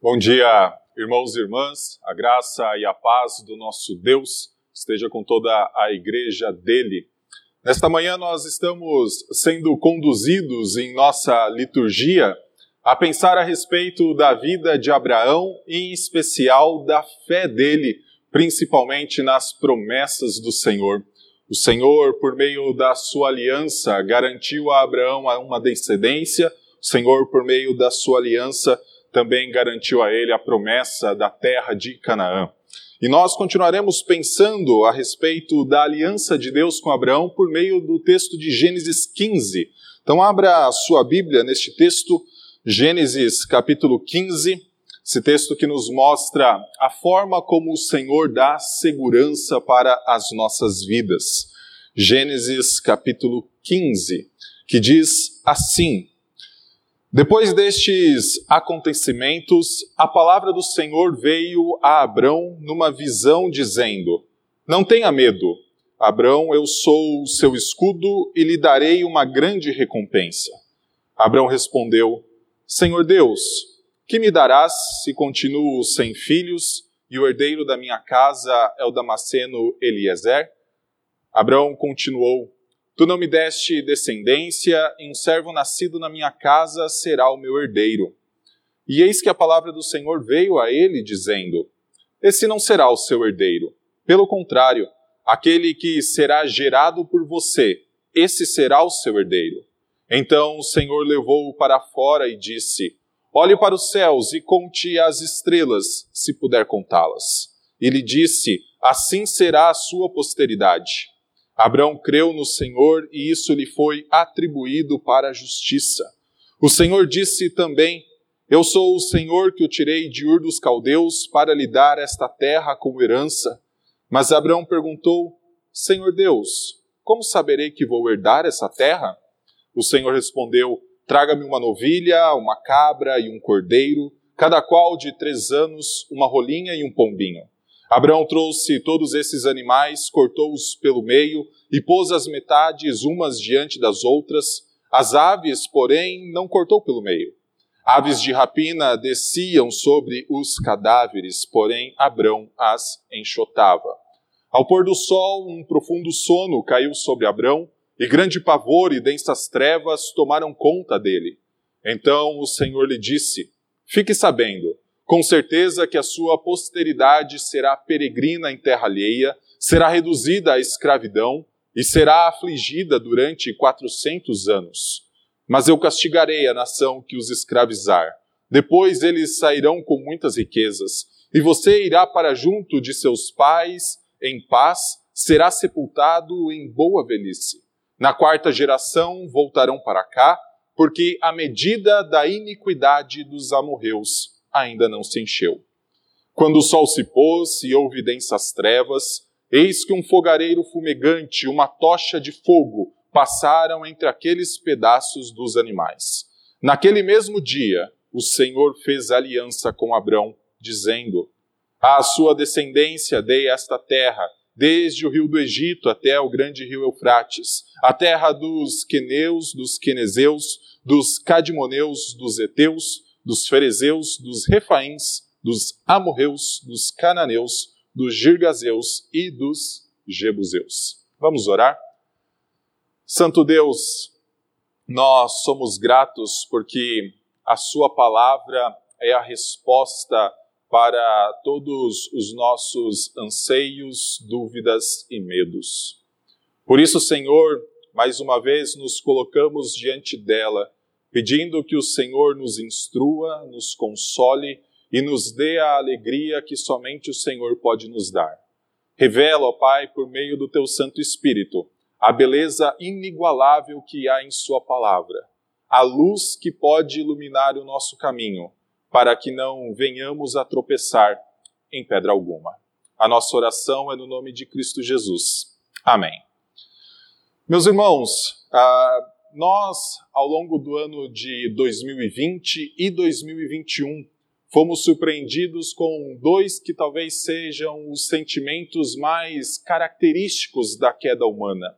Bom dia, irmãos e irmãs. A graça e a paz do nosso Deus esteja com toda a igreja dele. Nesta manhã nós estamos sendo conduzidos em nossa liturgia a pensar a respeito da vida de Abraão e em especial da fé dele, principalmente nas promessas do Senhor. O Senhor, por meio da sua aliança, garantiu a Abraão uma descendência. O Senhor, por meio da sua aliança, também garantiu a ele a promessa da terra de Canaã. E nós continuaremos pensando a respeito da aliança de Deus com Abraão por meio do texto de Gênesis 15. Então, abra a sua Bíblia neste texto, Gênesis capítulo 15, esse texto que nos mostra a forma como o Senhor dá segurança para as nossas vidas. Gênesis capítulo 15, que diz assim: depois destes acontecimentos, a palavra do Senhor veio a Abrão numa visão, dizendo: Não tenha medo, Abrão, eu sou o seu escudo e lhe darei uma grande recompensa. Abrão respondeu: Senhor Deus, que me darás se continuo sem filhos e o herdeiro da minha casa é o Damasceno Eliezer? Abrão continuou: Tu não me deste descendência, e um servo nascido na minha casa será o meu herdeiro. E eis que a palavra do Senhor veio a ele, dizendo: Esse não será o seu herdeiro. Pelo contrário, aquele que será gerado por você, esse será o seu herdeiro. Então o Senhor levou-o para fora e disse: Olhe para os céus e conte as estrelas, se puder contá-las. E lhe disse: Assim será a sua posteridade. Abraão creu no Senhor e isso lhe foi atribuído para a justiça. O Senhor disse também: Eu sou o Senhor que o tirei de Ur dos Caldeus para lhe dar esta terra como herança. Mas Abraão perguntou: Senhor Deus, como saberei que vou herdar essa terra? O Senhor respondeu: Traga-me uma novilha, uma cabra e um cordeiro, cada qual de três anos, uma rolinha e um pombinho. Abraão trouxe todos esses animais, cortou-os pelo meio e pôs as metades umas diante das outras. As aves, porém, não cortou pelo meio. Aves de rapina desciam sobre os cadáveres, porém Abrão as enxotava. Ao pôr do sol, um profundo sono caiu sobre Abrão, e grande pavor e densas trevas tomaram conta dele. Então o Senhor lhe disse: Fique sabendo, com certeza que a sua posteridade será peregrina em terra alheia, será reduzida à escravidão e será afligida durante quatrocentos anos. Mas eu castigarei a nação que os escravizar. Depois eles sairão com muitas riquezas, e você irá para junto de seus pais em paz, será sepultado em boa velhice. Na quarta geração voltarão para cá, porque a medida da iniquidade dos amorreus ainda não se encheu. Quando o sol se pôs e houve densas trevas, eis que um fogareiro fumegante, uma tocha de fogo, passaram entre aqueles pedaços dos animais. Naquele mesmo dia, o Senhor fez aliança com Abrão, dizendo: À sua descendência dei esta terra, desde o rio do Egito até o grande rio Eufrates, a terra dos queneus, dos quenezeus, dos cadimoneus, dos heteus, dos ferezeus, dos refaíns, dos amorreus, dos cananeus, dos girgazeus e dos jebuseus. Vamos orar? Santo Deus, nós somos gratos porque a Sua palavra é a resposta para todos os nossos anseios, dúvidas e medos. Por isso, Senhor, mais uma vez nos colocamos diante dela pedindo que o Senhor nos instrua, nos console e nos dê a alegria que somente o Senhor pode nos dar. Revela, ó Pai, por meio do teu Santo Espírito, a beleza inigualável que há em Sua palavra, a luz que pode iluminar o nosso caminho, para que não venhamos a tropeçar em pedra alguma. A nossa oração é no nome de Cristo Jesus. Amém. Meus irmãos, ah, nós, ao longo do ano de 2020 e 2021, fomos surpreendidos com dois que talvez sejam os sentimentos mais característicos da queda humana.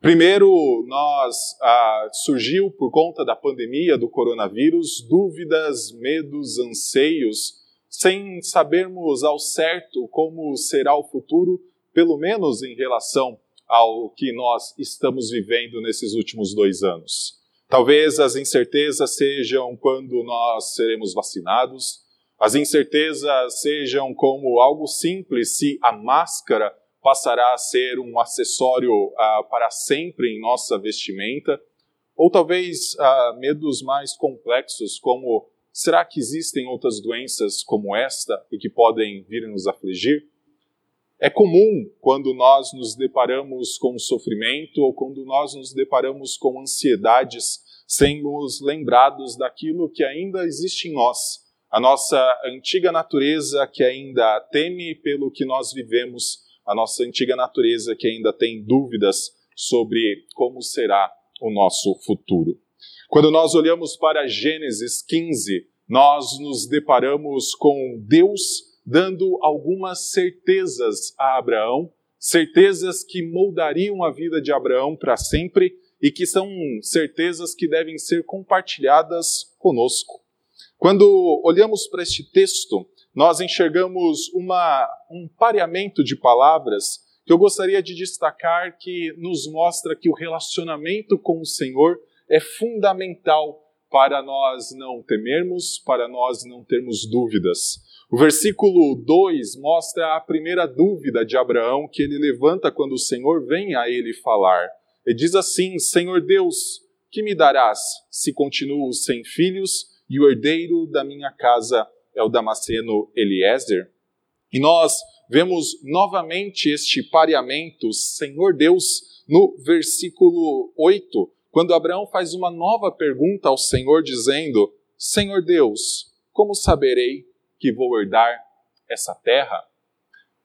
Primeiro, nós ah, surgiu por conta da pandemia do coronavírus dúvidas, medos, anseios, sem sabermos ao certo como será o futuro, pelo menos em relação ao que nós estamos vivendo nesses últimos dois anos. Talvez as incertezas sejam quando nós seremos vacinados, as incertezas sejam como algo simples se a máscara passará a ser um acessório uh, para sempre em nossa vestimenta, ou talvez uh, medos mais complexos, como será que existem outras doenças como esta e que podem vir nos afligir? É comum quando nós nos deparamos com sofrimento ou quando nós nos deparamos com ansiedades, sermos lembrados daquilo que ainda existe em nós, a nossa antiga natureza que ainda teme pelo que nós vivemos a nossa antiga natureza que ainda tem dúvidas sobre como será o nosso futuro. Quando nós olhamos para Gênesis 15, nós nos deparamos com Deus dando algumas certezas a Abraão, certezas que moldariam a vida de Abraão para sempre e que são certezas que devem ser compartilhadas conosco. Quando olhamos para este texto, nós enxergamos uma, um pareamento de palavras que eu gostaria de destacar que nos mostra que o relacionamento com o Senhor é fundamental para nós não temermos, para nós não termos dúvidas. O versículo 2 mostra a primeira dúvida de Abraão que ele levanta quando o Senhor vem a ele falar. Ele diz assim: Senhor Deus, que me darás se continuo sem filhos e o herdeiro da minha casa é o Damasceno Eliezer. E nós vemos novamente este pareamento, Senhor Deus, no versículo 8, quando Abraão faz uma nova pergunta ao Senhor, dizendo: Senhor Deus, como saberei que vou herdar essa terra?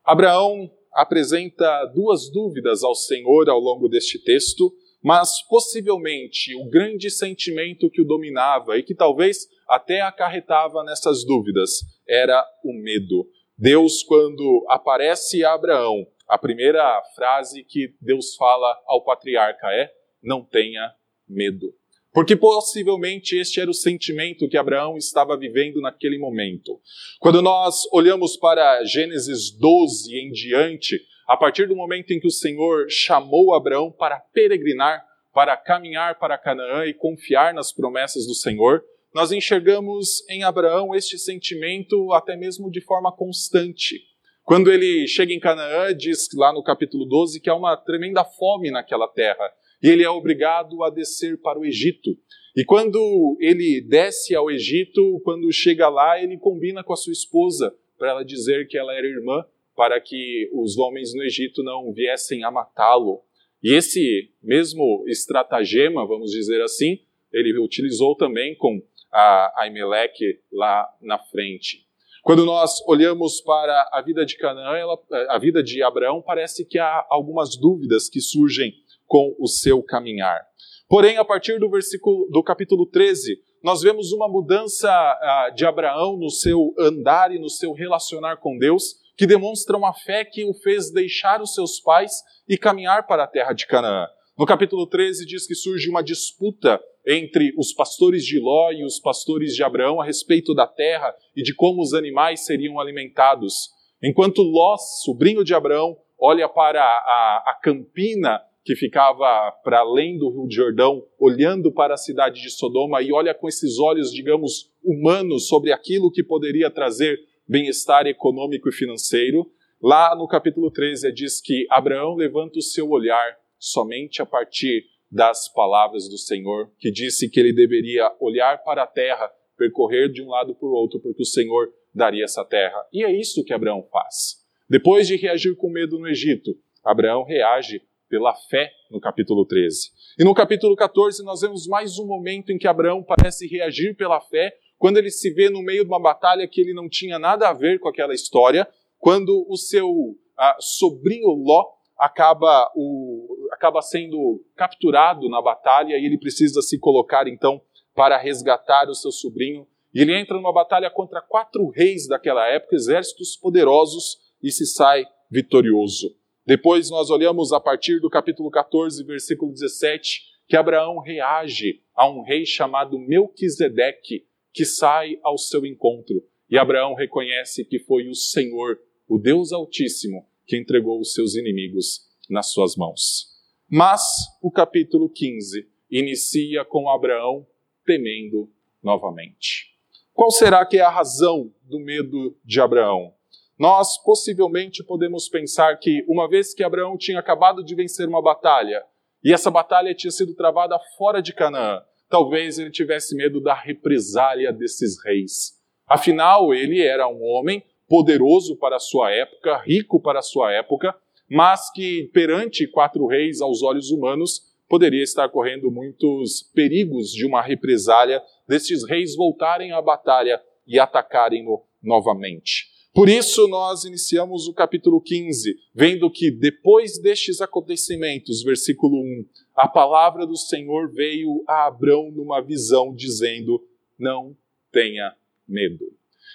Abraão apresenta duas dúvidas ao Senhor ao longo deste texto, mas possivelmente o grande sentimento que o dominava e que talvez até acarretava nessas dúvidas era o medo. Deus, quando aparece a Abraão, a primeira frase que Deus fala ao patriarca é: não tenha medo. Porque possivelmente este era o sentimento que Abraão estava vivendo naquele momento. Quando nós olhamos para Gênesis 12 em diante, a partir do momento em que o Senhor chamou Abraão para peregrinar, para caminhar para Canaã e confiar nas promessas do Senhor, nós enxergamos em Abraão este sentimento até mesmo de forma constante. Quando ele chega em Canaã, diz lá no capítulo 12 que há uma tremenda fome naquela terra e ele é obrigado a descer para o Egito. E quando ele desce ao Egito, quando chega lá, ele combina com a sua esposa para ela dizer que ela era irmã, para que os homens no Egito não viessem a matá-lo. E esse mesmo estratagema, vamos dizer assim, ele utilizou também com a Aimeleque lá na frente. Quando nós olhamos para a vida de Canaã, ela, a vida de Abraão, parece que há algumas dúvidas que surgem com o seu caminhar. Porém, a partir do versículo do capítulo 13, nós vemos uma mudança uh, de Abraão no seu andar e no seu relacionar com Deus, que demonstra uma fé que o fez deixar os seus pais e caminhar para a terra de Canaã. No capítulo 13 diz que surge uma disputa entre os pastores de Ló e os pastores de Abraão a respeito da terra e de como os animais seriam alimentados. Enquanto Ló, sobrinho de Abraão, olha para a, a campina que ficava para além do Rio Jordão, olhando para a cidade de Sodoma e olha com esses olhos, digamos, humanos sobre aquilo que poderia trazer bem-estar econômico e financeiro. Lá no capítulo 13 diz que Abraão levanta o seu olhar somente a partir das palavras do Senhor, que disse que ele deveria olhar para a terra, percorrer de um lado para o outro, porque o Senhor daria essa terra. E é isso que Abraão faz. Depois de reagir com medo no Egito, Abraão reage pela fé no capítulo 13. E no capítulo 14 nós vemos mais um momento em que Abraão parece reagir pela fé, quando ele se vê no meio de uma batalha que ele não tinha nada a ver com aquela história, quando o seu uh, sobrinho Ló acaba, o, acaba sendo capturado na batalha e ele precisa se colocar então para resgatar o seu sobrinho. E ele entra numa batalha contra quatro reis daquela época, exércitos poderosos, e se sai vitorioso. Depois nós olhamos a partir do capítulo 14, versículo 17, que Abraão reage a um rei chamado Melquisedeque, que sai ao seu encontro. E Abraão reconhece que foi o Senhor, o Deus Altíssimo, que entregou os seus inimigos nas suas mãos. Mas o capítulo 15 inicia com Abraão temendo novamente. Qual será que é a razão do medo de Abraão? Nós possivelmente podemos pensar que, uma vez que Abraão tinha acabado de vencer uma batalha, e essa batalha tinha sido travada fora de Canaã, talvez ele tivesse medo da represália desses reis. Afinal, ele era um homem poderoso para a sua época, rico para a sua época, mas que perante quatro reis aos olhos humanos poderia estar correndo muitos perigos de uma represália destes reis voltarem à batalha e atacarem-no novamente. Por isso, nós iniciamos o capítulo 15, vendo que depois destes acontecimentos, versículo 1, a palavra do Senhor veio a Abrão numa visão, dizendo: Não tenha medo.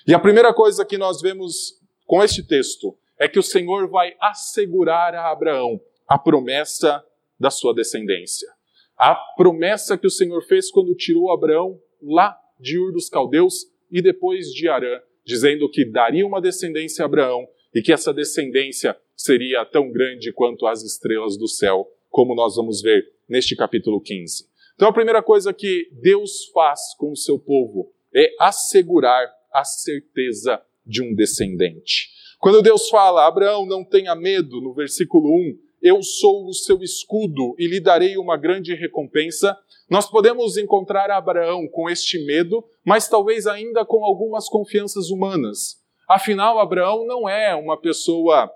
E a primeira coisa que nós vemos com este texto é que o Senhor vai assegurar a Abraão a promessa da sua descendência. A promessa que o Senhor fez quando tirou Abraão lá de Ur dos Caldeus e depois de Arã dizendo que daria uma descendência a Abraão e que essa descendência seria tão grande quanto as estrelas do céu, como nós vamos ver neste capítulo 15. Então a primeira coisa que Deus faz com o seu povo é assegurar a certeza de um descendente. Quando Deus fala, Abraão, não tenha medo, no versículo 1, eu sou o seu escudo e lhe darei uma grande recompensa, nós podemos encontrar Abraão com este medo, mas talvez ainda com algumas confianças humanas. Afinal, Abraão não é uma pessoa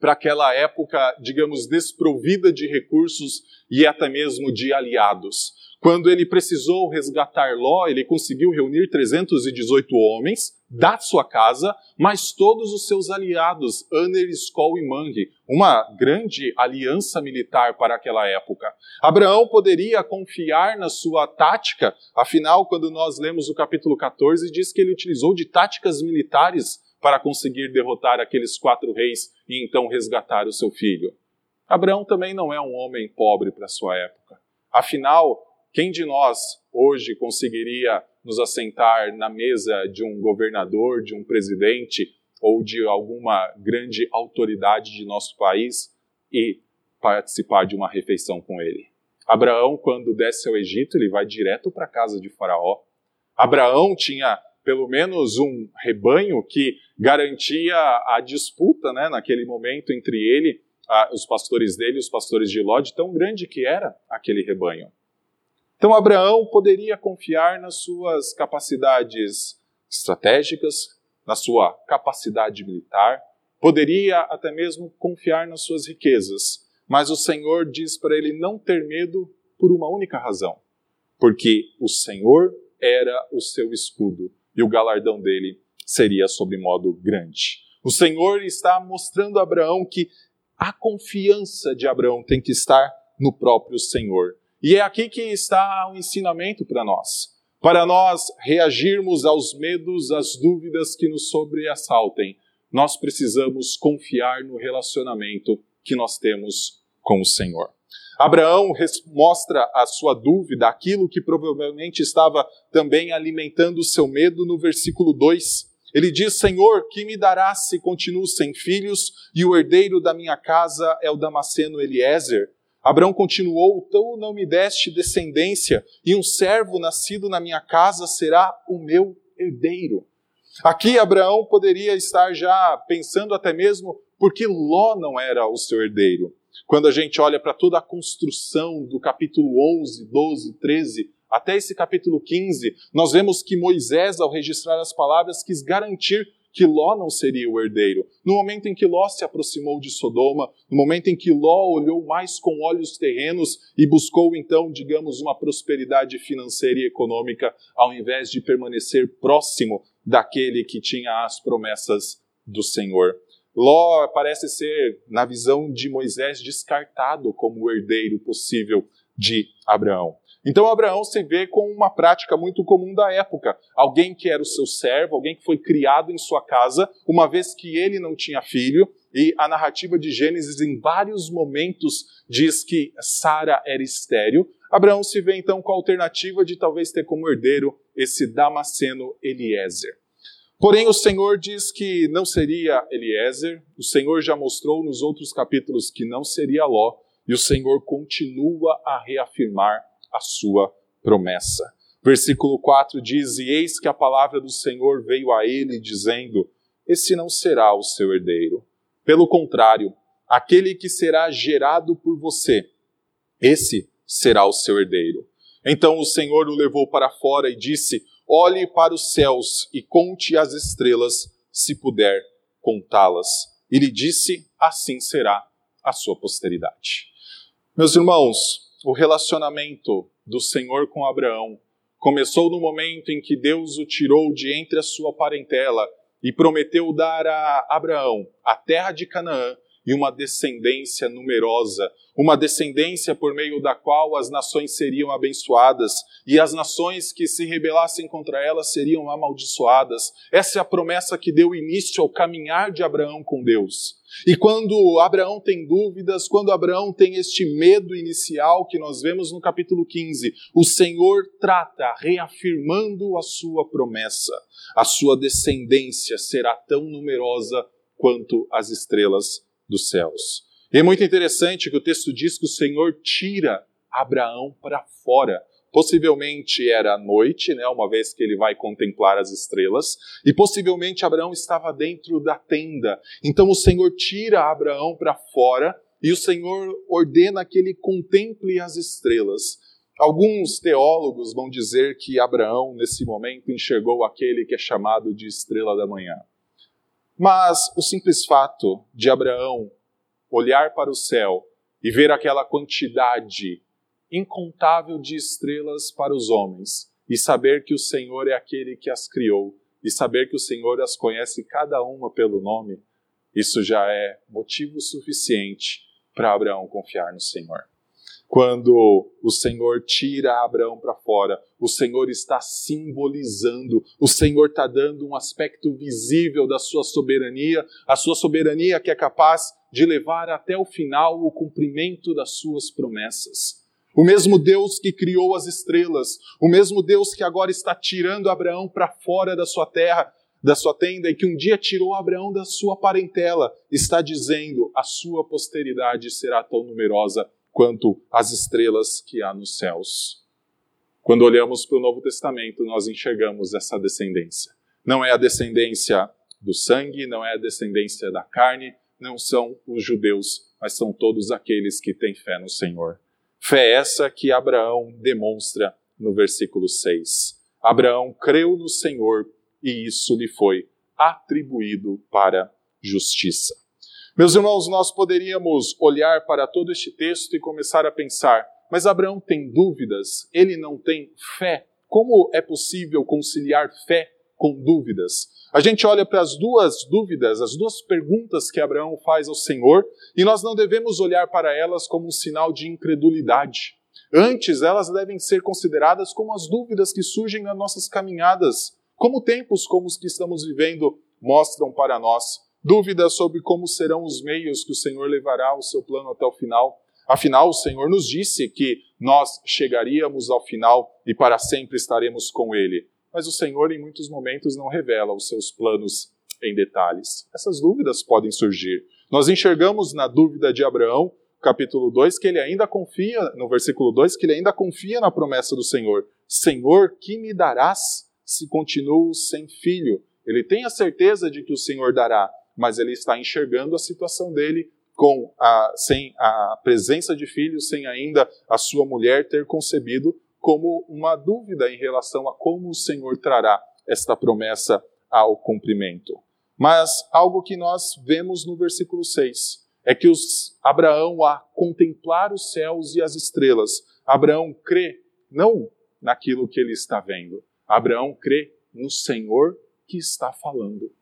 para aquela época, digamos, desprovida de recursos e até mesmo de aliados. Quando ele precisou resgatar Ló, ele conseguiu reunir 318 homens da sua casa, mas todos os seus aliados, Aner, Skol e Mangue, uma grande aliança militar para aquela época. Abraão poderia confiar na sua tática, afinal, quando nós lemos o capítulo 14, diz que ele utilizou de táticas militares para conseguir derrotar aqueles quatro reis e então resgatar o seu filho. Abraão também não é um homem pobre para sua época. Afinal, quem de nós hoje conseguiria nos assentar na mesa de um governador, de um presidente ou de alguma grande autoridade de nosso país e participar de uma refeição com ele? Abraão, quando desce ao Egito, ele vai direto para a casa de Faraó. Abraão tinha pelo menos um rebanho que garantia a disputa né, naquele momento entre ele, os pastores dele e os pastores de Ló, de tão grande que era aquele rebanho. Então Abraão poderia confiar nas suas capacidades estratégicas, na sua capacidade militar, poderia até mesmo confiar nas suas riquezas, mas o Senhor diz para ele não ter medo por uma única razão: porque o Senhor era o seu escudo e o galardão dele seria sobre modo grande. O Senhor está mostrando a Abraão que a confiança de Abraão tem que estar no próprio Senhor. E é aqui que está o ensinamento para nós. Para nós reagirmos aos medos, às dúvidas que nos sobreassaltem, nós precisamos confiar no relacionamento que nós temos com o Senhor. Abraão mostra a sua dúvida, aquilo que provavelmente estava também alimentando o seu medo no versículo 2. Ele diz: Senhor, que me darás se continuo sem filhos e o herdeiro da minha casa é o Damasceno Eliezer? Abraão continuou: Tu não me deste descendência, e um servo nascido na minha casa será o meu herdeiro. Aqui Abraão poderia estar já pensando até mesmo porque Ló não era o seu herdeiro. Quando a gente olha para toda a construção do capítulo 11, 12, 13 até esse capítulo 15, nós vemos que Moisés, ao registrar as palavras, quis garantir que Ló não seria o herdeiro. No momento em que Ló se aproximou de Sodoma, no momento em que Ló olhou mais com olhos terrenos e buscou então, digamos, uma prosperidade financeira e econômica, ao invés de permanecer próximo daquele que tinha as promessas do Senhor. Ló parece ser, na visão de Moisés, descartado como o herdeiro possível de Abraão. Então Abraão se vê com uma prática muito comum da época. Alguém que era o seu servo, alguém que foi criado em sua casa, uma vez que ele não tinha filho, e a narrativa de Gênesis em vários momentos diz que Sara era estéril. Abraão se vê então com a alternativa de talvez ter como herdeiro esse Damasceno Eliezer. Porém, o Senhor diz que não seria Eliezer, o Senhor já mostrou nos outros capítulos que não seria Ló, e o Senhor continua a reafirmar a sua promessa. Versículo 4 diz: E eis que a palavra do Senhor veio a ele, dizendo: Esse não será o seu herdeiro. Pelo contrário, aquele que será gerado por você, esse será o seu herdeiro. Então o Senhor o levou para fora e disse: Olhe para os céus e conte as estrelas, se puder contá-las. E lhe disse: Assim será a sua posteridade. Meus irmãos, o relacionamento do Senhor com Abraão começou no momento em que Deus o tirou de entre a sua parentela e prometeu dar a Abraão a terra de Canaã e uma descendência numerosa, uma descendência por meio da qual as nações seriam abençoadas e as nações que se rebelassem contra elas seriam amaldiçoadas. Essa é a promessa que deu início ao caminhar de Abraão com Deus. E quando Abraão tem dúvidas, quando Abraão tem este medo inicial que nós vemos no capítulo 15, o Senhor trata reafirmando a sua promessa. A sua descendência será tão numerosa quanto as estrelas dos céus. E é muito interessante que o texto diz que o Senhor tira Abraão para fora. Possivelmente era noite, né, uma vez que ele vai contemplar as estrelas, e possivelmente Abraão estava dentro da tenda. Então o Senhor tira Abraão para fora e o Senhor ordena que ele contemple as estrelas. Alguns teólogos vão dizer que Abraão, nesse momento, enxergou aquele que é chamado de estrela da manhã. Mas o simples fato de Abraão olhar para o céu e ver aquela quantidade incontável de estrelas para os homens e saber que o Senhor é aquele que as criou e saber que o Senhor as conhece cada uma pelo nome, isso já é motivo suficiente para Abraão confiar no Senhor. Quando o Senhor tira Abraão para fora, o Senhor está simbolizando, o Senhor está dando um aspecto visível da sua soberania, a sua soberania que é capaz de levar até o final o cumprimento das suas promessas. O mesmo Deus que criou as estrelas, o mesmo Deus que agora está tirando Abraão para fora da sua terra, da sua tenda e que um dia tirou Abraão da sua parentela, está dizendo: a sua posteridade será tão numerosa quanto as estrelas que há nos céus. Quando olhamos para o Novo Testamento, nós enxergamos essa descendência. Não é a descendência do sangue, não é a descendência da carne, não são os judeus, mas são todos aqueles que têm fé no Senhor. Fé essa que Abraão demonstra no versículo 6. Abraão creu no Senhor e isso lhe foi atribuído para justiça. Meus irmãos, nós poderíamos olhar para todo este texto e começar a pensar: mas Abraão tem dúvidas, ele não tem fé. Como é possível conciliar fé com dúvidas? A gente olha para as duas dúvidas, as duas perguntas que Abraão faz ao Senhor, e nós não devemos olhar para elas como um sinal de incredulidade. Antes, elas devem ser consideradas como as dúvidas que surgem nas nossas caminhadas, como tempos como os que estamos vivendo mostram para nós dúvidas sobre como serão os meios que o Senhor levará o seu plano até o final. Afinal, o Senhor nos disse que nós chegaríamos ao final e para sempre estaremos com Ele. Mas o Senhor, em muitos momentos, não revela os seus planos em detalhes. Essas dúvidas podem surgir. Nós enxergamos na dúvida de Abraão, capítulo 2, que ele ainda confia, no versículo 2, que ele ainda confia na promessa do Senhor. Senhor, que me darás se continuo sem filho? Ele tem a certeza de que o Senhor dará, mas ele está enxergando a situação dele com a, sem a presença de filhos, sem ainda a sua mulher ter concebido, como uma dúvida em relação a como o Senhor trará esta promessa ao cumprimento. Mas algo que nós vemos no versículo 6 é que os, Abraão, a contemplar os céus e as estrelas, Abraão crê não naquilo que ele está vendo, Abraão crê no Senhor que está falando.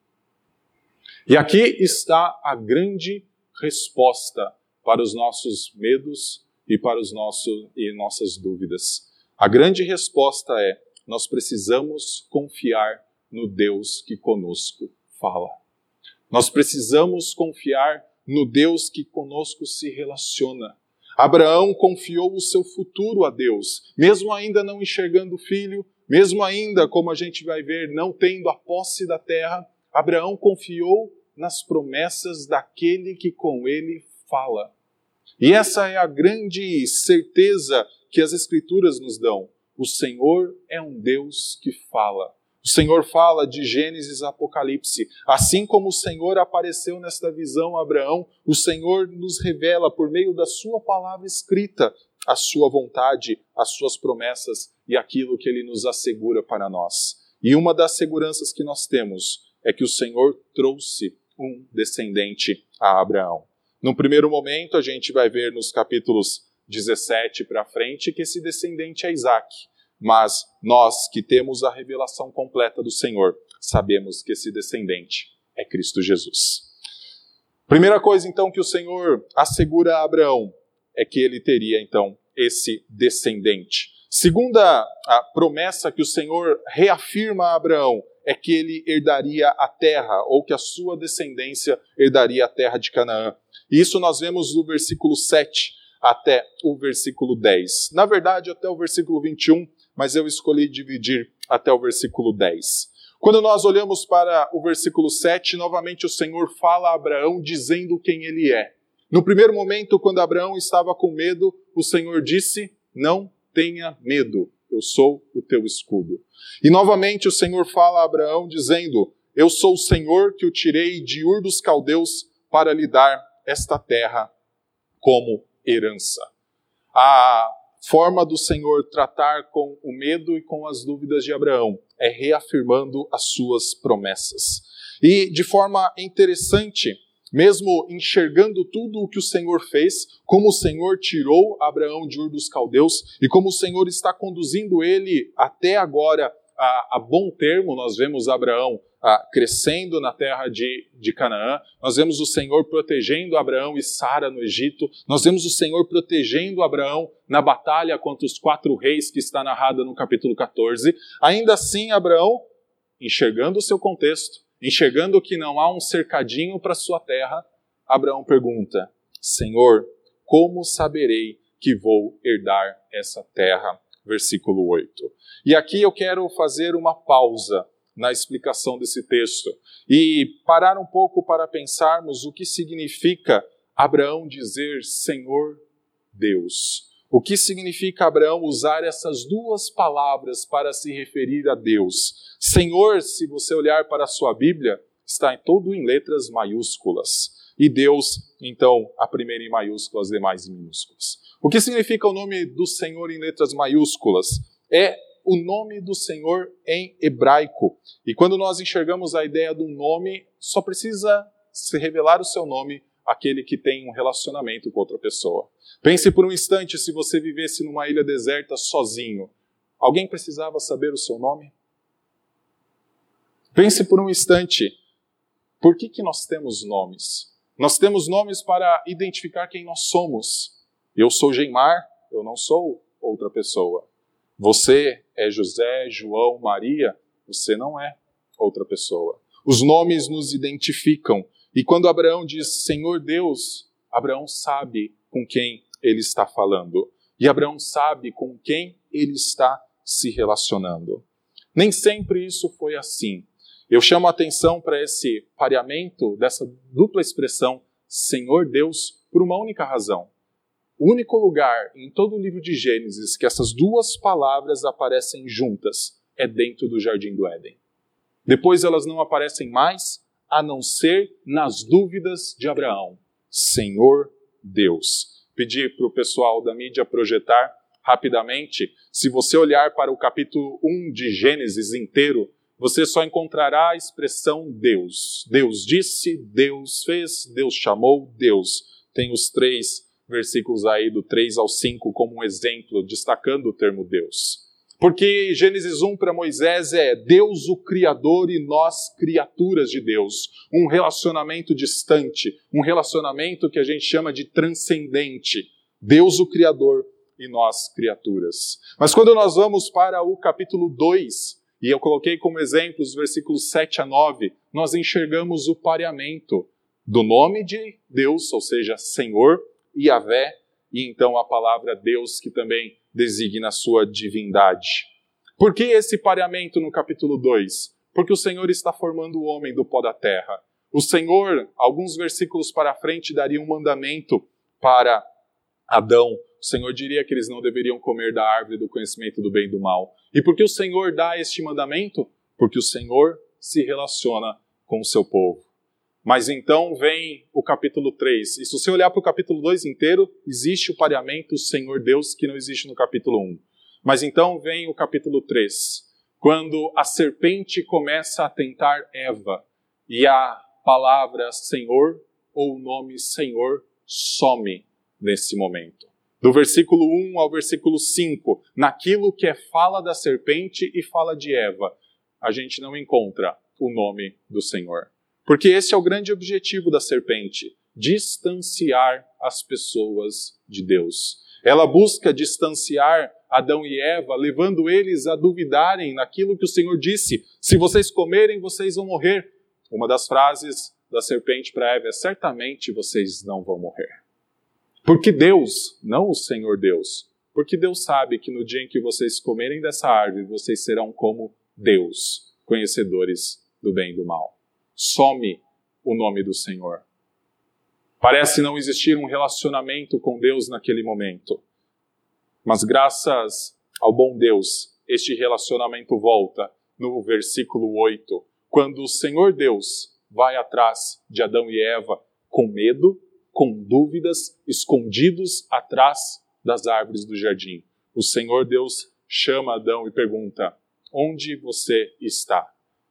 E aqui está a grande resposta para os nossos medos e para os nossos e nossas dúvidas. A grande resposta é: nós precisamos confiar no Deus que conosco fala. Nós precisamos confiar no Deus que conosco se relaciona. Abraão confiou o seu futuro a Deus, mesmo ainda não enxergando o filho, mesmo ainda, como a gente vai ver, não tendo a posse da terra, Abraão confiou nas promessas daquele que com ele fala. E essa é a grande certeza que as Escrituras nos dão. O Senhor é um Deus que fala. O Senhor fala de Gênesis Apocalipse. Assim como o Senhor apareceu nesta visão a Abraão, o Senhor nos revela por meio da sua palavra escrita a sua vontade, as suas promessas e aquilo que ele nos assegura para nós. E uma das seguranças que nós temos é que o Senhor trouxe um descendente a Abraão. No primeiro momento, a gente vai ver nos capítulos 17 para frente que esse descendente é Isaac. Mas nós que temos a revelação completa do Senhor, sabemos que esse descendente é Cristo Jesus. Primeira coisa, então, que o Senhor assegura a Abraão é que ele teria, então, esse descendente. Segunda a promessa que o Senhor reafirma a Abraão é que ele herdaria a terra, ou que a sua descendência herdaria a terra de Canaã. E isso nós vemos no versículo 7 até o versículo 10. Na verdade, até o versículo 21, mas eu escolhi dividir até o versículo 10. Quando nós olhamos para o versículo 7, novamente o Senhor fala a Abraão dizendo quem ele é. No primeiro momento, quando Abraão estava com medo, o Senhor disse: Não tenha medo, eu sou o teu escudo. E novamente o Senhor fala a Abraão dizendo: Eu sou o Senhor que o tirei de Ur dos Caldeus para lhe dar esta terra como herança. A forma do Senhor tratar com o medo e com as dúvidas de Abraão é reafirmando as suas promessas. E de forma interessante, mesmo enxergando tudo o que o Senhor fez, como o Senhor tirou Abraão de Ur dos Caldeus e como o Senhor está conduzindo ele até agora a, a bom termo, nós vemos Abraão ah, crescendo na terra de, de Canaã, nós vemos o Senhor protegendo Abraão e Sara no Egito, nós vemos o Senhor protegendo Abraão na batalha contra os quatro reis que está narrada no capítulo 14. Ainda assim, Abraão, enxergando o seu contexto, enxergando que não há um cercadinho para sua terra, Abraão pergunta: Senhor, como saberei que vou herdar essa terra? Versículo 8. E aqui eu quero fazer uma pausa na explicação desse texto e parar um pouco para pensarmos o que significa Abraão dizer Senhor Deus. O que significa Abraão usar essas duas palavras para se referir a Deus? Senhor, se você olhar para a sua Bíblia, está em todo em letras maiúsculas. E Deus, então, a primeira em maiúsculas, as demais em minúsculas. O que significa o nome do Senhor em letras maiúsculas? É o nome do Senhor em hebraico. E quando nós enxergamos a ideia do nome, só precisa se revelar o seu nome aquele que tem um relacionamento com outra pessoa. Pense por um instante se você vivesse numa ilha deserta sozinho. Alguém precisava saber o seu nome? Pense por um instante. Por que, que nós temos nomes? Nós temos nomes para identificar quem nós somos. Eu sou Geimar, eu não sou outra pessoa. Você é José, João, Maria, você não é outra pessoa. Os nomes nos identificam. E quando Abraão diz Senhor Deus, Abraão sabe com quem ele está falando. E Abraão sabe com quem ele está se relacionando. Nem sempre isso foi assim. Eu chamo a atenção para esse pareamento dessa dupla expressão Senhor Deus por uma única razão. O único lugar em todo o livro de Gênesis que essas duas palavras aparecem juntas é dentro do jardim do Éden. Depois elas não aparecem mais, a não ser nas dúvidas de Abraão. Senhor Deus. Pedir para o pessoal da mídia projetar rapidamente. Se você olhar para o capítulo 1 de Gênesis inteiro, você só encontrará a expressão Deus. Deus disse, Deus fez, Deus chamou, Deus. Tem os três versículos aí do 3 ao 5 como um exemplo, destacando o termo Deus. Porque Gênesis 1 para Moisés é Deus o Criador e nós criaturas de Deus. Um relacionamento distante, um relacionamento que a gente chama de transcendente. Deus o Criador, e nós criaturas. Mas quando nós vamos para o capítulo 2, e eu coloquei como exemplo os versículos 7 a 9, nós enxergamos o pareamento do nome de Deus, ou seja, Senhor, Yahvé, e então a palavra Deus, que também designa a sua divindade. Por que esse pareamento no capítulo 2? Porque o Senhor está formando o homem do pó da terra. O Senhor, alguns versículos para frente, daria um mandamento para Adão. O Senhor diria que eles não deveriam comer da árvore do conhecimento do bem e do mal. E por que o Senhor dá este mandamento? Porque o Senhor se relaciona com o seu povo. Mas então vem o capítulo 3. E se você olhar para o capítulo 2 inteiro, existe o pareamento Senhor Deus que não existe no capítulo 1. Mas então vem o capítulo 3, quando a serpente começa a tentar Eva e a palavra Senhor ou o nome Senhor some nesse momento. Do versículo 1 ao versículo 5, naquilo que é fala da serpente e fala de Eva, a gente não encontra o nome do Senhor. Porque esse é o grande objetivo da serpente: distanciar as pessoas de Deus. Ela busca distanciar Adão e Eva, levando eles a duvidarem naquilo que o Senhor disse: se vocês comerem, vocês vão morrer. Uma das frases da serpente para Eva é: certamente vocês não vão morrer. Porque Deus, não o Senhor Deus, porque Deus sabe que no dia em que vocês comerem dessa árvore, vocês serão como Deus, conhecedores do bem e do mal some o nome do Senhor. Parece não existir um relacionamento com Deus naquele momento. Mas graças ao bom Deus, este relacionamento volta no versículo 8, quando o Senhor Deus vai atrás de Adão e Eva com medo, dúvidas, escondidos atrás das árvores do jardim. O Senhor Deus chama Adão e pergunta: Onde você está?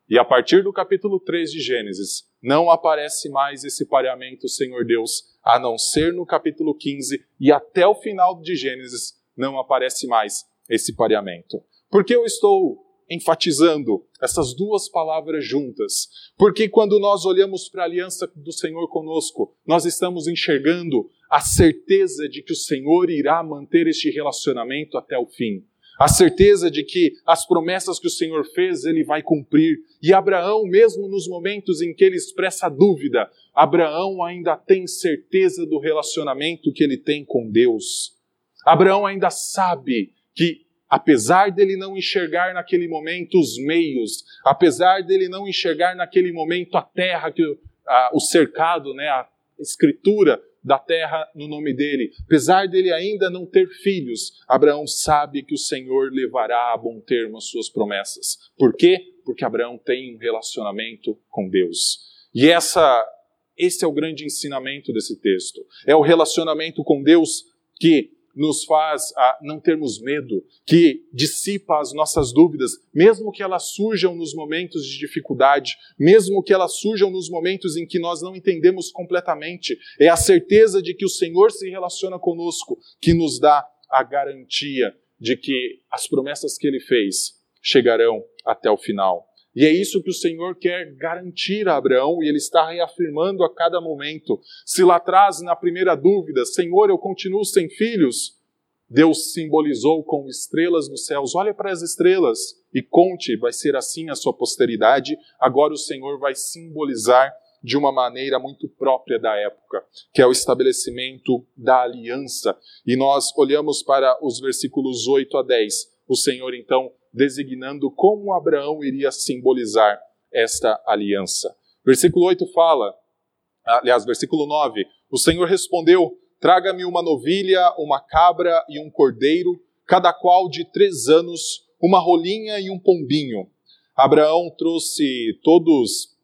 E a partir do capítulo 3 de Gênesis, não aparece mais esse pareamento Senhor Deus, a não ser no capítulo 15 e até o final de Gênesis não aparece mais esse pareamento. Por que eu estou enfatizando essas duas palavras juntas? Porque quando nós olhamos para a aliança do Senhor conosco, nós estamos enxergando a certeza de que o Senhor irá manter este relacionamento até o fim a certeza de que as promessas que o Senhor fez, ele vai cumprir. E Abraão, mesmo nos momentos em que ele expressa dúvida, Abraão ainda tem certeza do relacionamento que ele tem com Deus. Abraão ainda sabe que, apesar dele não enxergar naquele momento os meios, apesar dele não enxergar naquele momento a terra, que, a, o cercado, né, a escritura da terra no nome dele. Apesar dele ainda não ter filhos, Abraão sabe que o Senhor levará a bom termo as suas promessas. Por quê? Porque Abraão tem um relacionamento com Deus. E essa esse é o grande ensinamento desse texto. É o relacionamento com Deus que nos faz a não termos medo, que dissipa as nossas dúvidas, mesmo que elas surjam nos momentos de dificuldade, mesmo que elas surjam nos momentos em que nós não entendemos completamente. É a certeza de que o Senhor se relaciona conosco que nos dá a garantia de que as promessas que ele fez chegarão até o final. E é isso que o Senhor quer garantir a Abraão e ele está reafirmando a cada momento. Se lá atrás, na primeira dúvida, Senhor, eu continuo sem filhos, Deus simbolizou com estrelas nos céus. Olha para as estrelas e conte, vai ser assim a sua posteridade. Agora o Senhor vai simbolizar de uma maneira muito própria da época, que é o estabelecimento da aliança. E nós olhamos para os versículos 8 a 10. O Senhor então designando como Abraão iria simbolizar esta aliança. Versículo 8 fala, aliás, versículo 9: O Senhor respondeu: Traga-me uma novilha, uma cabra e um cordeiro, cada qual de três anos, uma rolinha e um pombinho. Abraão trouxe todos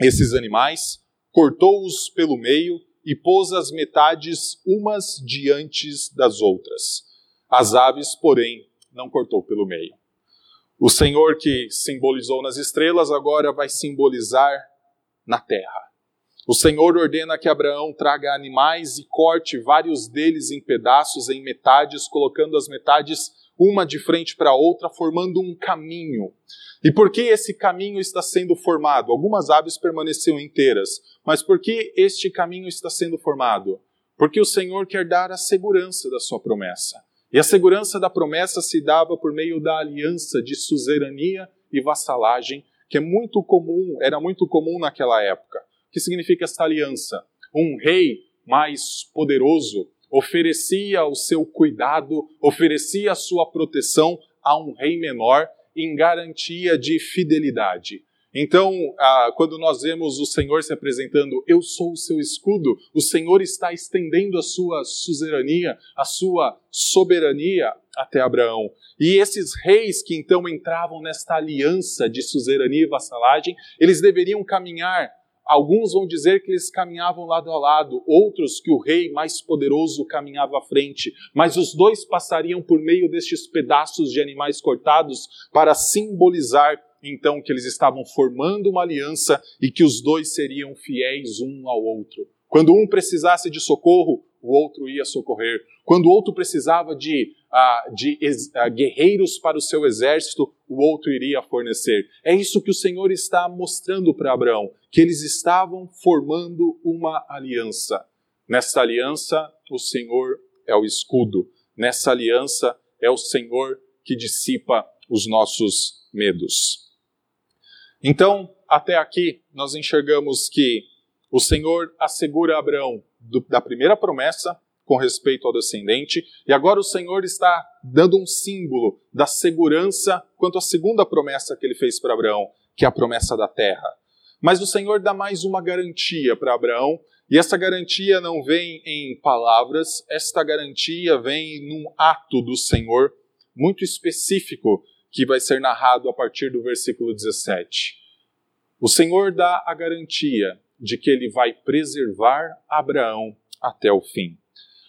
esses animais, cortou-os pelo meio e pôs as metades umas diante das outras. As aves, porém, não cortou pelo meio. O Senhor que simbolizou nas estrelas agora vai simbolizar na terra. O Senhor ordena que Abraão traga animais e corte vários deles em pedaços, em metades, colocando as metades uma de frente para a outra, formando um caminho. E por que esse caminho está sendo formado? Algumas aves permaneceram inteiras, mas por que este caminho está sendo formado? Porque o Senhor quer dar a segurança da sua promessa. E a segurança da promessa se dava por meio da aliança de suzerania e vassalagem, que é muito comum, era muito comum naquela época. O que significa esta aliança? Um rei mais poderoso oferecia o seu cuidado, oferecia a sua proteção a um rei menor em garantia de fidelidade. Então, ah, quando nós vemos o Senhor se apresentando, eu sou o seu escudo, o Senhor está estendendo a sua suzerania, a sua soberania até Abraão. E esses reis que então entravam nesta aliança de suzerania e vassalagem, eles deveriam caminhar Alguns vão dizer que eles caminhavam lado a lado, outros que o rei mais poderoso caminhava à frente, mas os dois passariam por meio destes pedaços de animais cortados para simbolizar então que eles estavam formando uma aliança e que os dois seriam fiéis um ao outro. Quando um precisasse de socorro, o outro ia socorrer. Quando o outro precisava de, uh, de uh, guerreiros para o seu exército, o outro iria fornecer. É isso que o Senhor está mostrando para Abraão, que eles estavam formando uma aliança. Nessa aliança, o Senhor é o escudo. Nessa aliança, é o Senhor que dissipa os nossos medos. Então, até aqui, nós enxergamos que o Senhor assegura Abraão do, da primeira promessa com respeito ao descendente, e agora o Senhor está dando um símbolo da segurança quanto à segunda promessa que ele fez para Abraão, que é a promessa da terra. Mas o Senhor dá mais uma garantia para Abraão, e essa garantia não vem em palavras, esta garantia vem num ato do Senhor muito específico que vai ser narrado a partir do versículo 17. O Senhor dá a garantia de que ele vai preservar Abraão até o fim.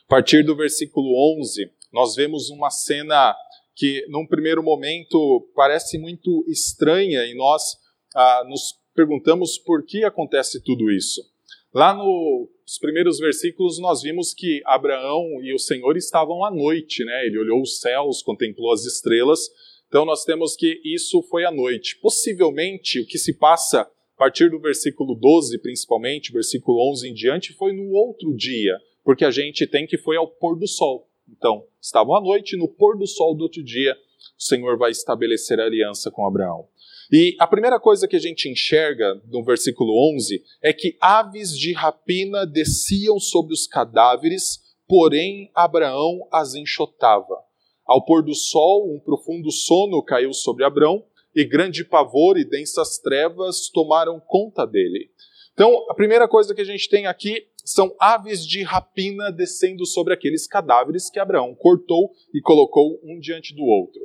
A partir do versículo 11, nós vemos uma cena que, num primeiro momento, parece muito estranha e nós ah, nos perguntamos por que acontece tudo isso. Lá nos primeiros versículos, nós vimos que Abraão e o Senhor estavam à noite, né? Ele olhou os céus, contemplou as estrelas então nós temos que isso foi à noite. Possivelmente o que se passa a partir do versículo 12, principalmente, versículo 11 em diante, foi no outro dia, porque a gente tem que foi ao pôr do sol. Então, estavam à noite, no pôr do sol do outro dia, o Senhor vai estabelecer a aliança com Abraão. E a primeira coisa que a gente enxerga no versículo 11 é que aves de rapina desciam sobre os cadáveres, porém Abraão as enxotava. Ao pôr do sol, um profundo sono caiu sobre Abrão, e grande pavor e densas trevas tomaram conta dele. Então, a primeira coisa que a gente tem aqui são aves de rapina descendo sobre aqueles cadáveres que Abraão cortou e colocou um diante do outro.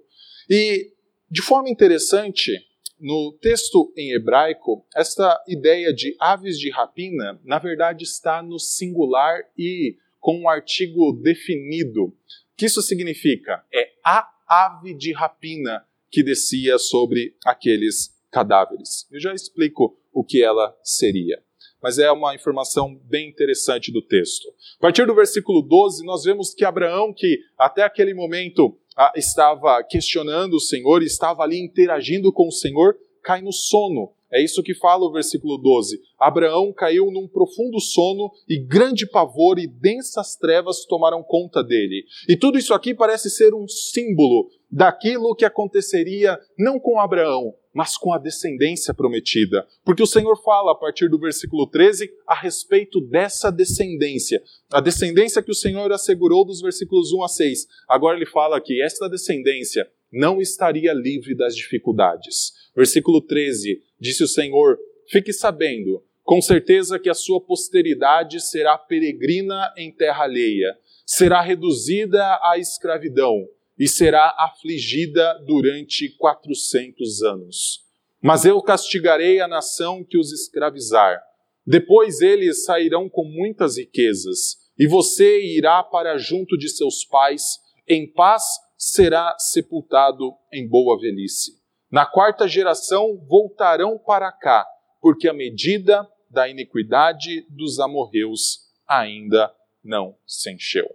E, de forma interessante, no texto em hebraico, esta ideia de aves de rapina, na verdade, está no singular e com um artigo definido que isso significa? É a ave de rapina que descia sobre aqueles cadáveres. Eu já explico o que ela seria. Mas é uma informação bem interessante do texto. A partir do versículo 12, nós vemos que Abraão, que até aquele momento ah, estava questionando o Senhor, estava ali interagindo com o Senhor, cai no sono. É isso que fala o versículo 12. Abraão caiu num profundo sono e grande pavor e densas trevas tomaram conta dele. E tudo isso aqui parece ser um símbolo daquilo que aconteceria não com Abraão, mas com a descendência prometida. Porque o Senhor fala a partir do versículo 13 a respeito dessa descendência. A descendência que o Senhor assegurou dos versículos 1 a 6. Agora ele fala que esta descendência não estaria livre das dificuldades. Versículo 13: Disse o Senhor: Fique sabendo, com certeza que a sua posteridade será peregrina em terra alheia, será reduzida à escravidão e será afligida durante quatrocentos anos. Mas eu castigarei a nação que os escravizar. Depois eles sairão com muitas riquezas, e você irá para junto de seus pais, em paz será sepultado em boa velhice. Na quarta geração voltarão para cá, porque a medida da iniquidade dos amorreus ainda não se encheu.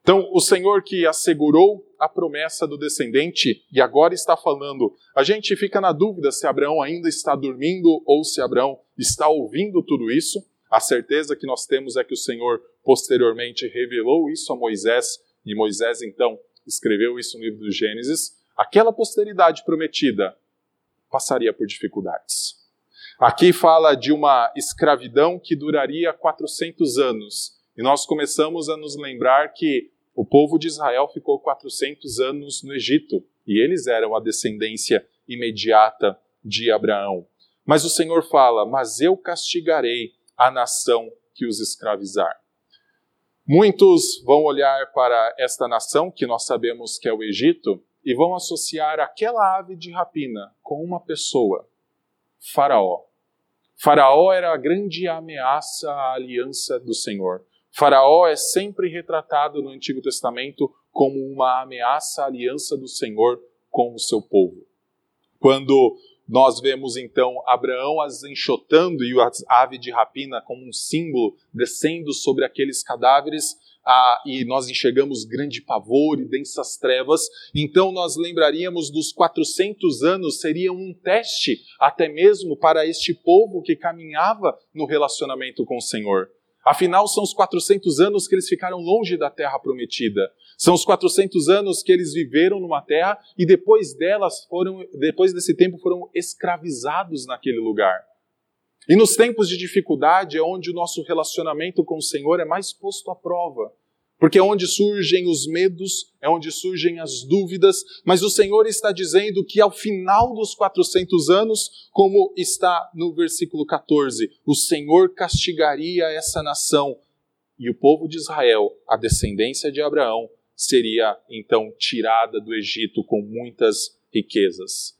Então, o Senhor que assegurou a promessa do descendente e agora está falando, a gente fica na dúvida se Abraão ainda está dormindo ou se Abraão está ouvindo tudo isso. A certeza que nós temos é que o Senhor posteriormente revelou isso a Moisés e Moisés então escreveu isso no livro do Gênesis, aquela posteridade prometida passaria por dificuldades. Aqui fala de uma escravidão que duraria 400 anos. E nós começamos a nos lembrar que o povo de Israel ficou 400 anos no Egito e eles eram a descendência imediata de Abraão. Mas o Senhor fala: Mas eu castigarei a nação que os escravizar. Muitos vão olhar para esta nação, que nós sabemos que é o Egito, e vão associar aquela ave de rapina com uma pessoa, Faraó. Faraó era a grande ameaça à aliança do Senhor. Faraó é sempre retratado no Antigo Testamento como uma ameaça à aliança do Senhor com o seu povo. Quando nós vemos então Abraão as enxotando e a ave de rapina como um símbolo descendo sobre aqueles cadáveres, ah, e nós enxergamos grande pavor e densas trevas, então nós lembraríamos dos 400 anos seriam um teste até mesmo para este povo que caminhava no relacionamento com o Senhor. Afinal, são os 400 anos que eles ficaram longe da terra prometida. São os 400 anos que eles viveram numa terra e depois delas foram, depois desse tempo foram escravizados naquele lugar. E nos tempos de dificuldade é onde o nosso relacionamento com o Senhor é mais posto à prova. Porque é onde surgem os medos, é onde surgem as dúvidas, mas o Senhor está dizendo que ao final dos 400 anos, como está no versículo 14, o Senhor castigaria essa nação e o povo de Israel, a descendência de Abraão, seria então tirada do Egito com muitas riquezas.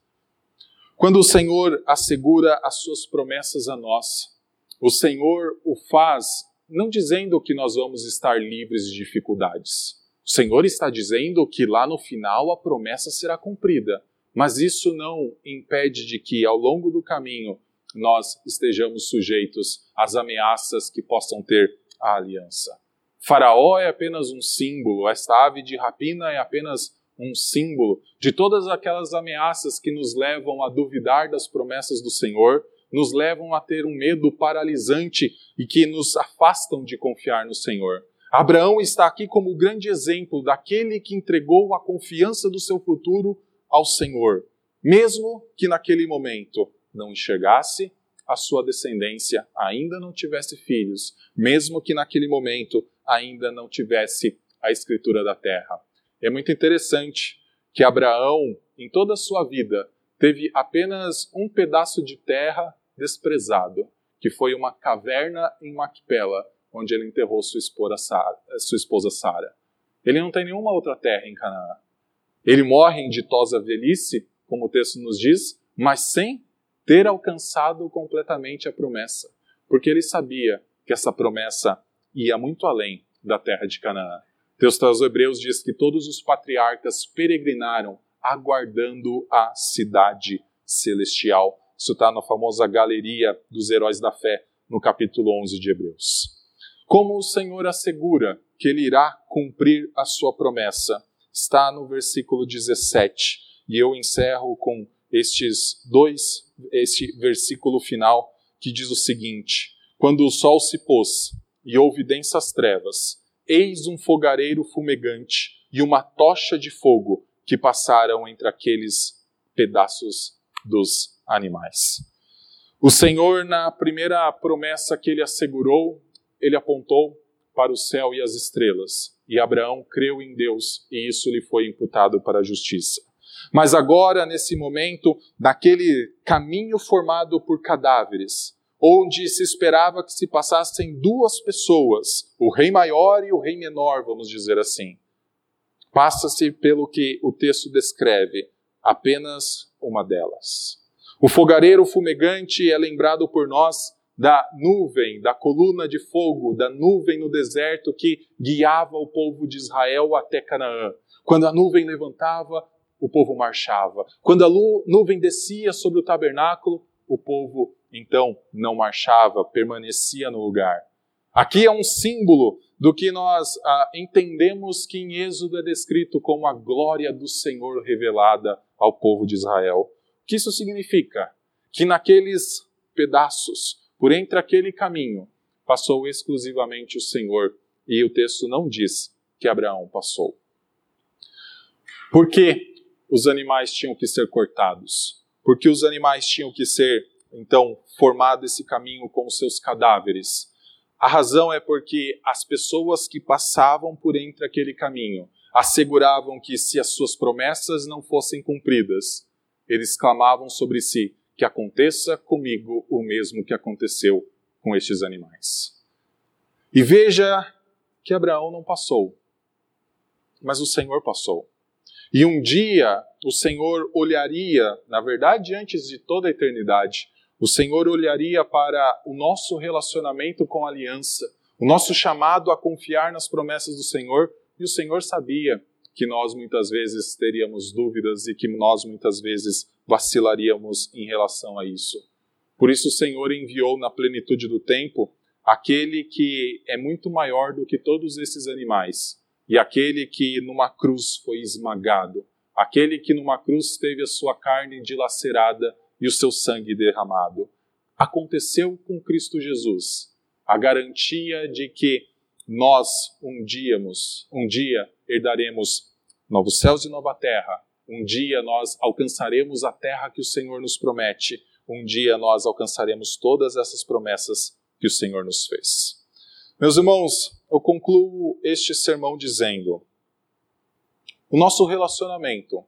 Quando o Senhor assegura as suas promessas a nós, o Senhor o faz não dizendo que nós vamos estar livres de dificuldades. O Senhor está dizendo que lá no final a promessa será cumprida, mas isso não impede de que ao longo do caminho nós estejamos sujeitos às ameaças que possam ter a aliança. Faraó é apenas um símbolo, esta ave de rapina é apenas um símbolo de todas aquelas ameaças que nos levam a duvidar das promessas do Senhor, nos levam a ter um medo paralisante e que nos afastam de confiar no Senhor. Abraão está aqui como o grande exemplo daquele que entregou a confiança do seu futuro ao Senhor, mesmo que naquele momento não enxergasse a sua descendência, ainda não tivesse filhos, mesmo que naquele momento ainda não tivesse a escritura da terra. É muito interessante que Abraão, em toda a sua vida, teve apenas um pedaço de terra desprezado, que foi uma caverna em Macpela, onde ele enterrou sua esposa Sara. Ele não tem nenhuma outra terra em Canaã. Ele morre em ditosa velhice, como o texto nos diz, mas sem ter alcançado completamente a promessa, porque ele sabia que essa promessa ia muito além da terra de Canaã. Texto aos Hebreus diz que todos os patriarcas peregrinaram aguardando a cidade celestial. Isso está na famosa galeria dos heróis da fé, no capítulo 11 de Hebreus. Como o Senhor assegura que ele irá cumprir a sua promessa, está no versículo 17. E eu encerro com estes dois, este versículo final que diz o seguinte: Quando o sol se pôs e houve densas trevas, eis um fogareiro fumegante e uma tocha de fogo que passaram entre aqueles pedaços dos animais. O Senhor, na primeira promessa que ele assegurou, ele apontou para o céu e as estrelas, e Abraão creu em Deus, e isso lhe foi imputado para a justiça. Mas agora, nesse momento, naquele caminho formado por cadáveres, onde se esperava que se passassem duas pessoas, o rei maior e o rei menor, vamos dizer assim. Passa-se pelo que o texto descreve, apenas uma delas. O fogareiro fumegante é lembrado por nós da nuvem, da coluna de fogo, da nuvem no deserto que guiava o povo de Israel até Canaã. Quando a nuvem levantava, o povo marchava. Quando a nuvem descia sobre o tabernáculo, o povo então não marchava, permanecia no lugar. Aqui é um símbolo do que nós ah, entendemos que em Êxodo é descrito como a glória do Senhor revelada ao povo de Israel. O que isso significa? Que naqueles pedaços, por entre aquele caminho, passou exclusivamente o Senhor, e o texto não diz que Abraão passou. Por que os animais tinham que ser cortados? Por que os animais tinham que ser, então, formado esse caminho com os seus cadáveres? A razão é porque as pessoas que passavam por entre aquele caminho asseguravam que se as suas promessas não fossem cumpridas, eles clamavam sobre si que aconteça comigo o mesmo que aconteceu com estes animais. E veja que Abraão não passou, mas o Senhor passou. E um dia o Senhor olharia, na verdade, antes de toda a eternidade, o Senhor olharia para o nosso relacionamento com a aliança, o nosso chamado a confiar nas promessas do Senhor, e o Senhor sabia que nós muitas vezes teríamos dúvidas e que nós muitas vezes vacilaríamos em relação a isso. Por isso o Senhor enviou na plenitude do tempo aquele que é muito maior do que todos esses animais, e aquele que numa cruz foi esmagado, aquele que numa cruz teve a sua carne dilacerada e o seu sangue derramado. Aconteceu com Cristo Jesus a garantia de que nós um dia, um dia herdaremos novos céus e nova terra. Um dia nós alcançaremos a terra que o Senhor nos promete. Um dia nós alcançaremos todas essas promessas que o Senhor nos fez. Meus irmãos, eu concluo este sermão dizendo: o nosso relacionamento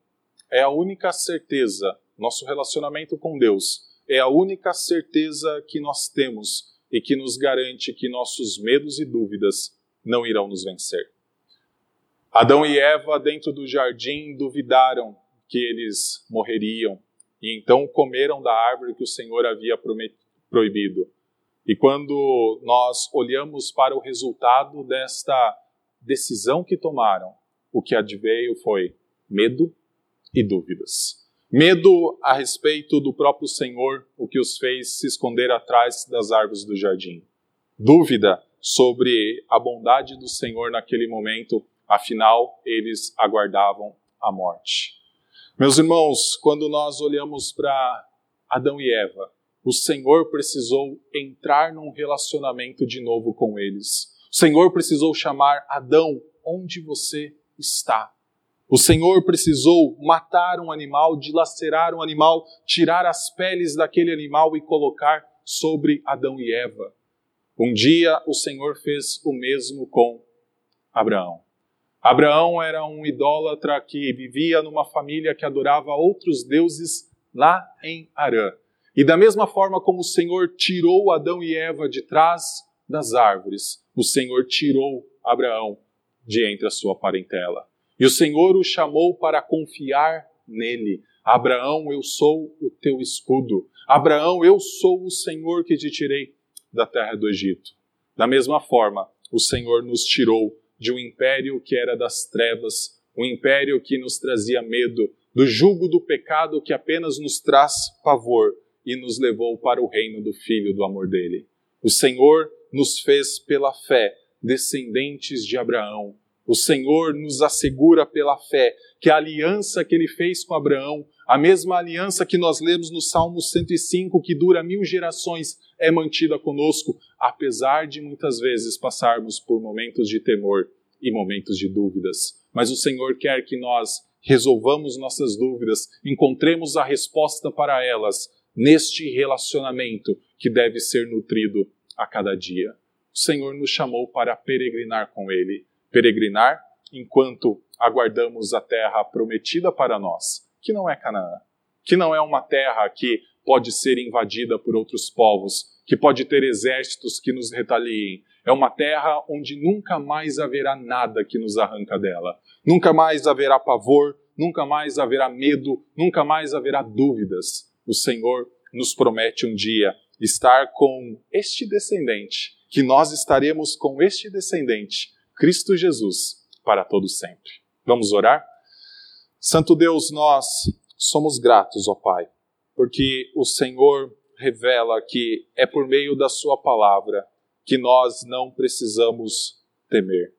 é a única certeza, nosso relacionamento com Deus é a única certeza que nós temos e que nos garante que nossos medos e dúvidas não irão nos vencer. Adão e Eva, dentro do jardim, duvidaram que eles morreriam e então comeram da árvore que o Senhor havia proibido. E quando nós olhamos para o resultado desta decisão que tomaram, o que adveio foi medo e dúvidas. Medo a respeito do próprio Senhor, o que os fez se esconder atrás das árvores do jardim. Dúvida sobre a bondade do Senhor naquele momento, afinal, eles aguardavam a morte. Meus irmãos, quando nós olhamos para Adão e Eva, o Senhor precisou entrar num relacionamento de novo com eles. O Senhor precisou chamar Adão, onde você está? O Senhor precisou matar um animal, dilacerar um animal, tirar as peles daquele animal e colocar sobre Adão e Eva. Um dia o Senhor fez o mesmo com Abraão. Abraão era um idólatra que vivia numa família que adorava outros deuses lá em Arã. E da mesma forma como o Senhor tirou Adão e Eva de trás das árvores, o Senhor tirou Abraão de entre a sua parentela. E o Senhor o chamou para confiar nele. Abraão, eu sou o teu escudo. Abraão, eu sou o Senhor que te tirei da terra do Egito. Da mesma forma, o Senhor nos tirou de um império que era das trevas, um império que nos trazia medo, do jugo do pecado que apenas nos traz pavor e nos levou para o reino do Filho do amor dele. O Senhor nos fez pela fé descendentes de Abraão. O Senhor nos assegura pela fé que a aliança que ele fez com Abraão, a mesma aliança que nós lemos no Salmo 105, que dura mil gerações, é mantida conosco, apesar de muitas vezes passarmos por momentos de temor e momentos de dúvidas. Mas o Senhor quer que nós resolvamos nossas dúvidas, encontremos a resposta para elas neste relacionamento que deve ser nutrido a cada dia. O Senhor nos chamou para peregrinar com Ele, peregrinar enquanto aguardamos a terra prometida para nós, que não é Canaã, que não é uma terra que pode ser invadida por outros povos, que pode ter exércitos que nos retaliem. É uma terra onde nunca mais haverá nada que nos arranca dela. Nunca mais haverá pavor, nunca mais haverá medo, nunca mais haverá dúvidas. O Senhor nos promete um dia estar com este descendente que nós estaremos com este descendente, Cristo Jesus, para todo sempre. Vamos orar? Santo Deus, nós somos gratos, ó Pai, porque o Senhor revela que é por meio da Sua palavra que nós não precisamos temer.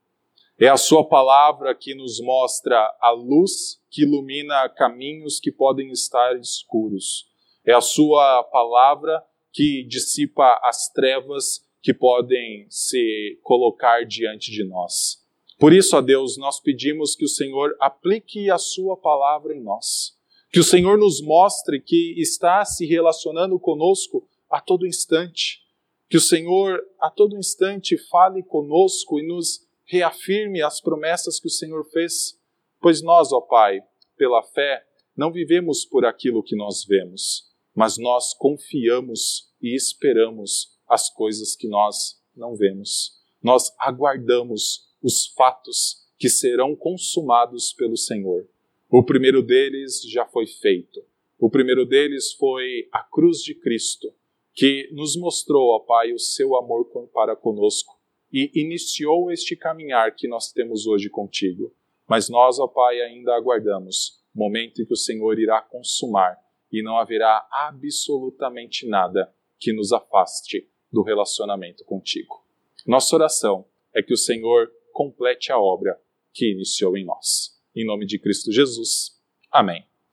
É a Sua palavra que nos mostra a luz que ilumina caminhos que podem estar escuros. É a Sua palavra que dissipa as trevas que podem se colocar diante de nós. Por isso, ó Deus, nós pedimos que o Senhor aplique a Sua palavra em nós. Que o Senhor nos mostre que está se relacionando conosco a todo instante. Que o Senhor, a todo instante, fale conosco e nos reafirme as promessas que o Senhor fez. Pois nós, ó Pai, pela fé, não vivemos por aquilo que nós vemos, mas nós confiamos e esperamos as coisas que nós não vemos. Nós aguardamos os fatos que serão consumados pelo Senhor. O primeiro deles já foi feito. O primeiro deles foi a cruz de Cristo, que nos mostrou, ó Pai, o seu amor para conosco e iniciou este caminhar que nós temos hoje contigo. Mas nós, ó Pai, ainda aguardamos o momento em que o Senhor irá consumar e não haverá absolutamente nada que nos afaste do relacionamento contigo. Nossa oração é que o Senhor complete a obra que iniciou em nós. Em nome de Cristo Jesus. Amém.